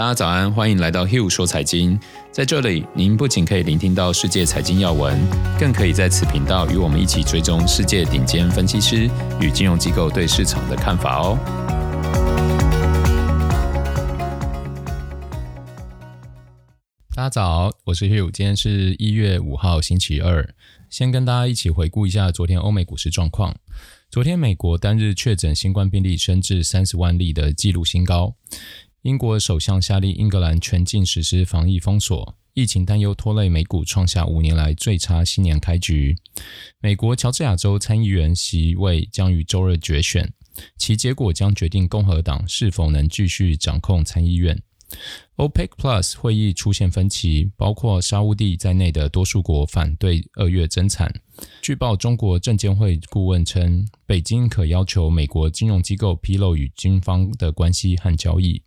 大家早安，欢迎来到 Hill 说财经。在这里，您不仅可以聆听到世界财经要闻，更可以在此频道与我们一起追踪世界顶尖分析师与金融机构对市场的看法哦。大家早，我是 Hill，今天是一月五号星期二。先跟大家一起回顾一下昨天欧美股市状况。昨天美国单日确诊新冠病例升至三十万例的纪录新高。英国首相下令英格兰全境实施防疫封锁，疫情担忧拖累美股创下五年来最差新年开局。美国乔治亚州参议员席位将于周日决选，其结果将决定共和党是否能继续掌控参议院。OPEC Plus 会议出现分歧，包括沙乌地在内的多数国反对二月增产。据报，中国证监会顾问称，北京可要求美国金融机构披露与军方的关系和交易。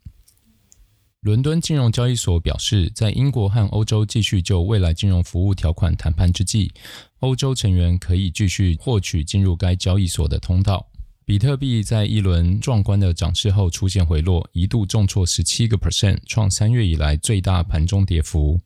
伦敦金融交易所表示，在英国和欧洲继续就未来金融服务条款谈判之际，欧洲成员可以继续获取进入该交易所的通道。比特币在一轮壮观的涨势后出现回落，一度重挫十七个 percent，创三月以来最大盘中跌幅。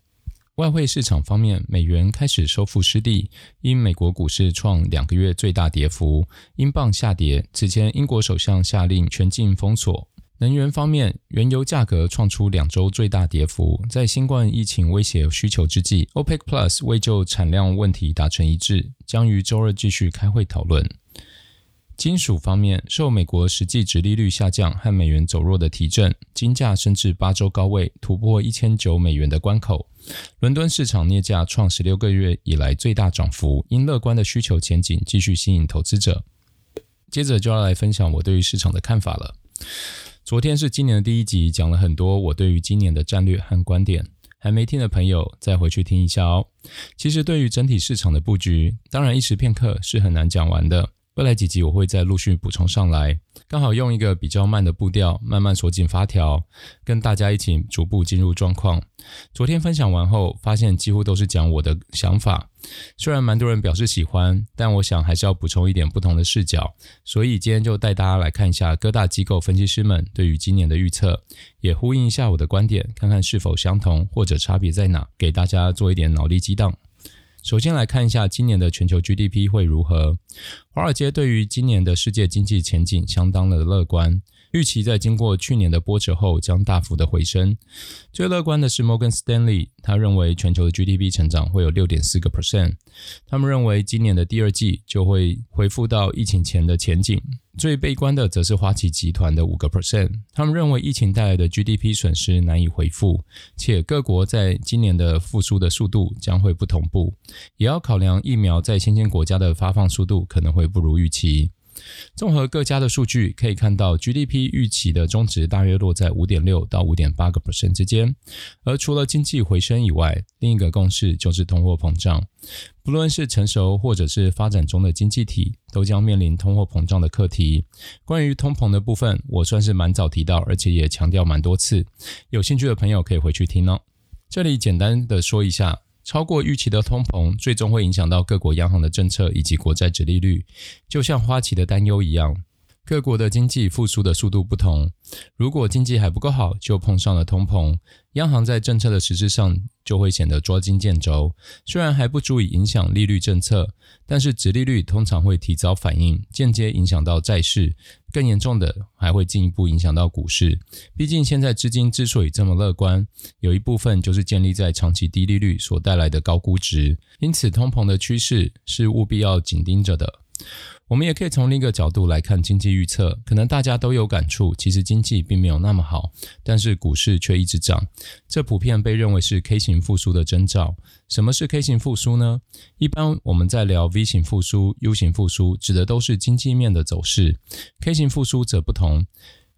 外汇市场方面，美元开始收复失地，因美国股市创两个月最大跌幅，英镑下跌。此前，英国首相下令全境封锁。能源方面，原油价格创出两周最大跌幅。在新冠疫情威胁需求之际，OPEC Plus 未就产量问题达成一致，将于周二继续开会讨论。金属方面，受美国实际值利率下降和美元走弱的提振，金价升至八周高位，突破一千九美元的关口。伦敦市场镍价创十六个月以来最大涨幅，因乐观的需求前景继续吸引投资者。接着就要来分享我对于市场的看法了。昨天是今年的第一集，讲了很多我对于今年的战略和观点，还没听的朋友再回去听一下哦。其实对于整体市场的布局，当然一时片刻是很难讲完的。未来几集我会再陆续补充上来，刚好用一个比较慢的步调，慢慢锁紧发条，跟大家一起逐步进入状况。昨天分享完后，发现几乎都是讲我的想法，虽然蛮多人表示喜欢，但我想还是要补充一点不同的视角，所以今天就带大家来看一下各大机构分析师们对于今年的预测，也呼应一下我的观点，看看是否相同或者差别在哪，给大家做一点脑力激荡。首先来看一下今年的全球 GDP 会如何。华尔街对于今年的世界经济前景相当的乐观。预期在经过去年的波折后，将大幅的回升。最乐观的是 Morgan Stanley，他认为全球的 GDP 成长会有六点四个 percent。他们认为今年的第二季就会恢复到疫情前的前景。最悲观的则是花旗集团的五个 percent。他们认为疫情带来的 GDP 损失难以恢复，且各国在今年的复苏的速度将会不同步，也要考量疫苗在新兴国家的发放速度可能会不如预期。综合各家的数据，可以看到 GDP 预期的中值大约落在五点六到五点八个 percent 之间。而除了经济回升以外，另一个共识就是通货膨胀。不论是成熟或者是发展中的经济体，都将面临通货膨胀的课题。关于通膨的部分，我算是蛮早提到，而且也强调蛮多次。有兴趣的朋友可以回去听哦。这里简单的说一下。超过预期的通膨，最终会影响到各国央行的政策以及国债殖利率，就像花旗的担忧一样。各国的经济复苏的速度不同，如果经济还不够好，就碰上了通膨，央行在政策的实施上就会显得捉襟见肘。虽然还不足以影响利率政策，但是殖利率通常会提早反应，间接影响到债市。更严重的，还会进一步影响到股市。毕竟现在资金之所以这么乐观，有一部分就是建立在长期低利率所带来的高估值。因此，通膨的趋势是务必要紧盯着的。我们也可以从另一个角度来看经济预测，可能大家都有感触，其实经济并没有那么好，但是股市却一直涨，这普遍被认为是 K 型复苏的征兆。什么是 K 型复苏呢？一般我们在聊 V 型复苏、U 型复苏，指的都是经济面的走势，K 型复苏则不同。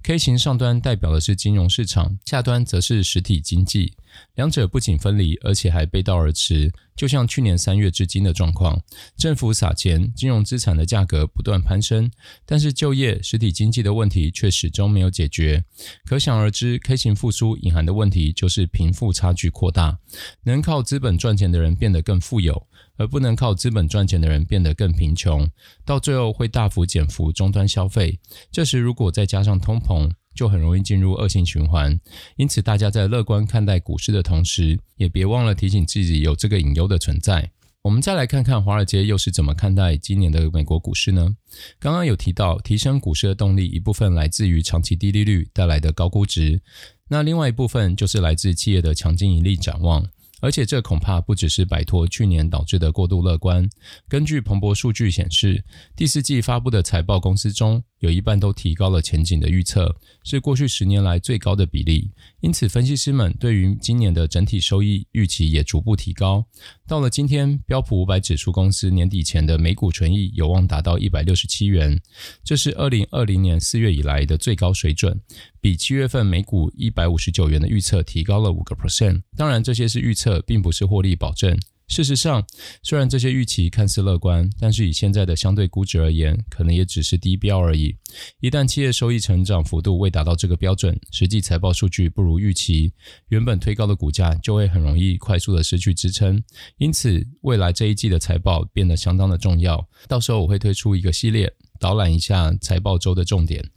K 型上端代表的是金融市场，下端则是实体经济，两者不仅分离，而且还背道而驰。就像去年三月至今的状况，政府撒钱，金融资产的价格不断攀升，但是就业、实体经济的问题却始终没有解决。可想而知，K 型复苏隐含的问题就是贫富差距扩大，能靠资本赚钱的人变得更富有。而不能靠资本赚钱的人变得更贫穷，到最后会大幅减幅终端消费。这时如果再加上通膨，就很容易进入恶性循环。因此，大家在乐观看待股市的同时，也别忘了提醒自己有这个隐忧的存在。我们再来看看华尔街又是怎么看待今年的美国股市呢？刚刚有提到，提升股市的动力一部分来自于长期低利率带来的高估值，那另外一部分就是来自企业的强劲盈利展望。而且这恐怕不只是摆脱去年导致的过度乐观。根据彭博数据显示，第四季发布的财报公司中有一半都提高了前景的预测，是过去十年来最高的比例。因此，分析师们对于今年的整体收益预期也逐步提高。到了今天，标普五百指数公司年底前的每股纯益有望达到一百六十七元，这是二零二零年四月以来的最高水准，比七月份每股一百五十九元的预测提高了五个 percent。当然，这些是预测，并不是获利保证。事实上，虽然这些预期看似乐观，但是以现在的相对估值而言，可能也只是低标而已。一旦企业收益成长幅度未达到这个标准，实际财报数据不如预期，原本推高的股价就会很容易快速的失去支撑。因此，未来这一季的财报变得相当的重要。到时候我会推出一个系列，导览一下财报周的重点。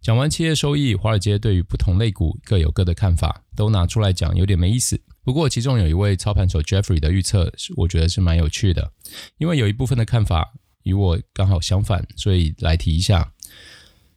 讲完企业收益，华尔街对于不同类股各有各的看法，都拿出来讲有点没意思。不过，其中有一位操盘手 Jeffrey 的预测，我觉得是蛮有趣的，因为有一部分的看法与我刚好相反，所以来提一下。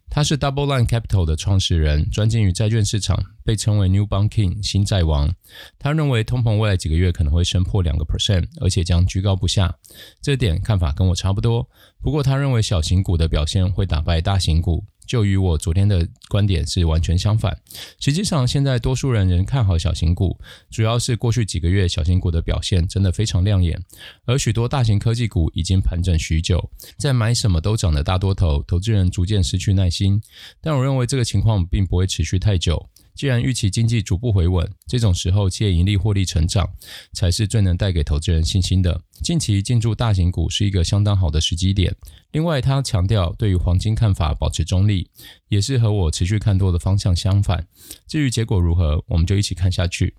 他是 Double Line Capital 的创始人，专精于债券市场，被称为 New Bond King 新债王。他认为通膨未来几个月可能会升破两个 percent，而且将居高不下。这点看法跟我差不多。不过，他认为小型股的表现会打败大型股。就与我昨天的观点是完全相反。实际上，现在多数人仍看好小型股，主要是过去几个月小型股的表现真的非常亮眼，而许多大型科技股已经盘整许久，在买什么都涨的大多头，投资人逐渐失去耐心。但我认为这个情况并不会持续太久。既然预期经济逐步回稳，这种时候企业盈利获利成长才是最能带给投资人信心的。近期进驻大型股是一个相当好的时机点。另外，他强调对于黄金看法保持中立，也是和我持续看多的方向相反。至于结果如何，我们就一起看下去。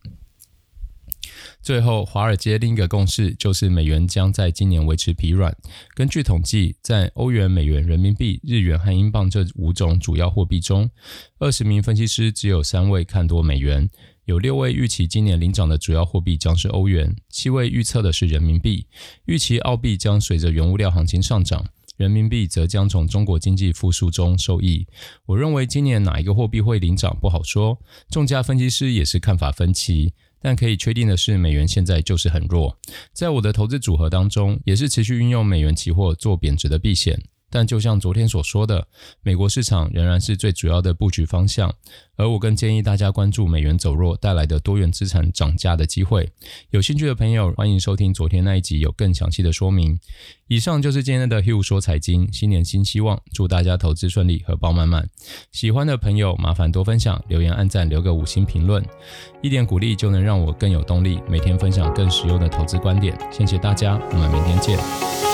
最后，华尔街另一个共识就是美元将在今年维持疲软。根据统计，在欧元、美元、人民币、日元和英镑这五种主要货币中，二十名分析师只有三位看多美元，有六位预期今年领涨的主要货币将是欧元，七位预测的是人民币，预期澳币将随着原物料行情上涨，人民币则将从中国经济复苏中受益。我认为今年哪一个货币会领涨不好说，众家分析师也是看法分歧。但可以确定的是，美元现在就是很弱。在我的投资组合当中，也是持续运用美元期货做贬值的避险。但就像昨天所说的，美国市场仍然是最主要的布局方向，而我更建议大家关注美元走弱带来的多元资产涨价的机会。有兴趣的朋友，欢迎收听昨天那一集，有更详细的说明。以上就是今天的 Hill 说财经，新年新希望，祝大家投资顺利，荷包满满。喜欢的朋友麻烦多分享、留言、按赞、留个五星评论，一点鼓励就能让我更有动力，每天分享更实用的投资观点。谢谢大家，我们明天见。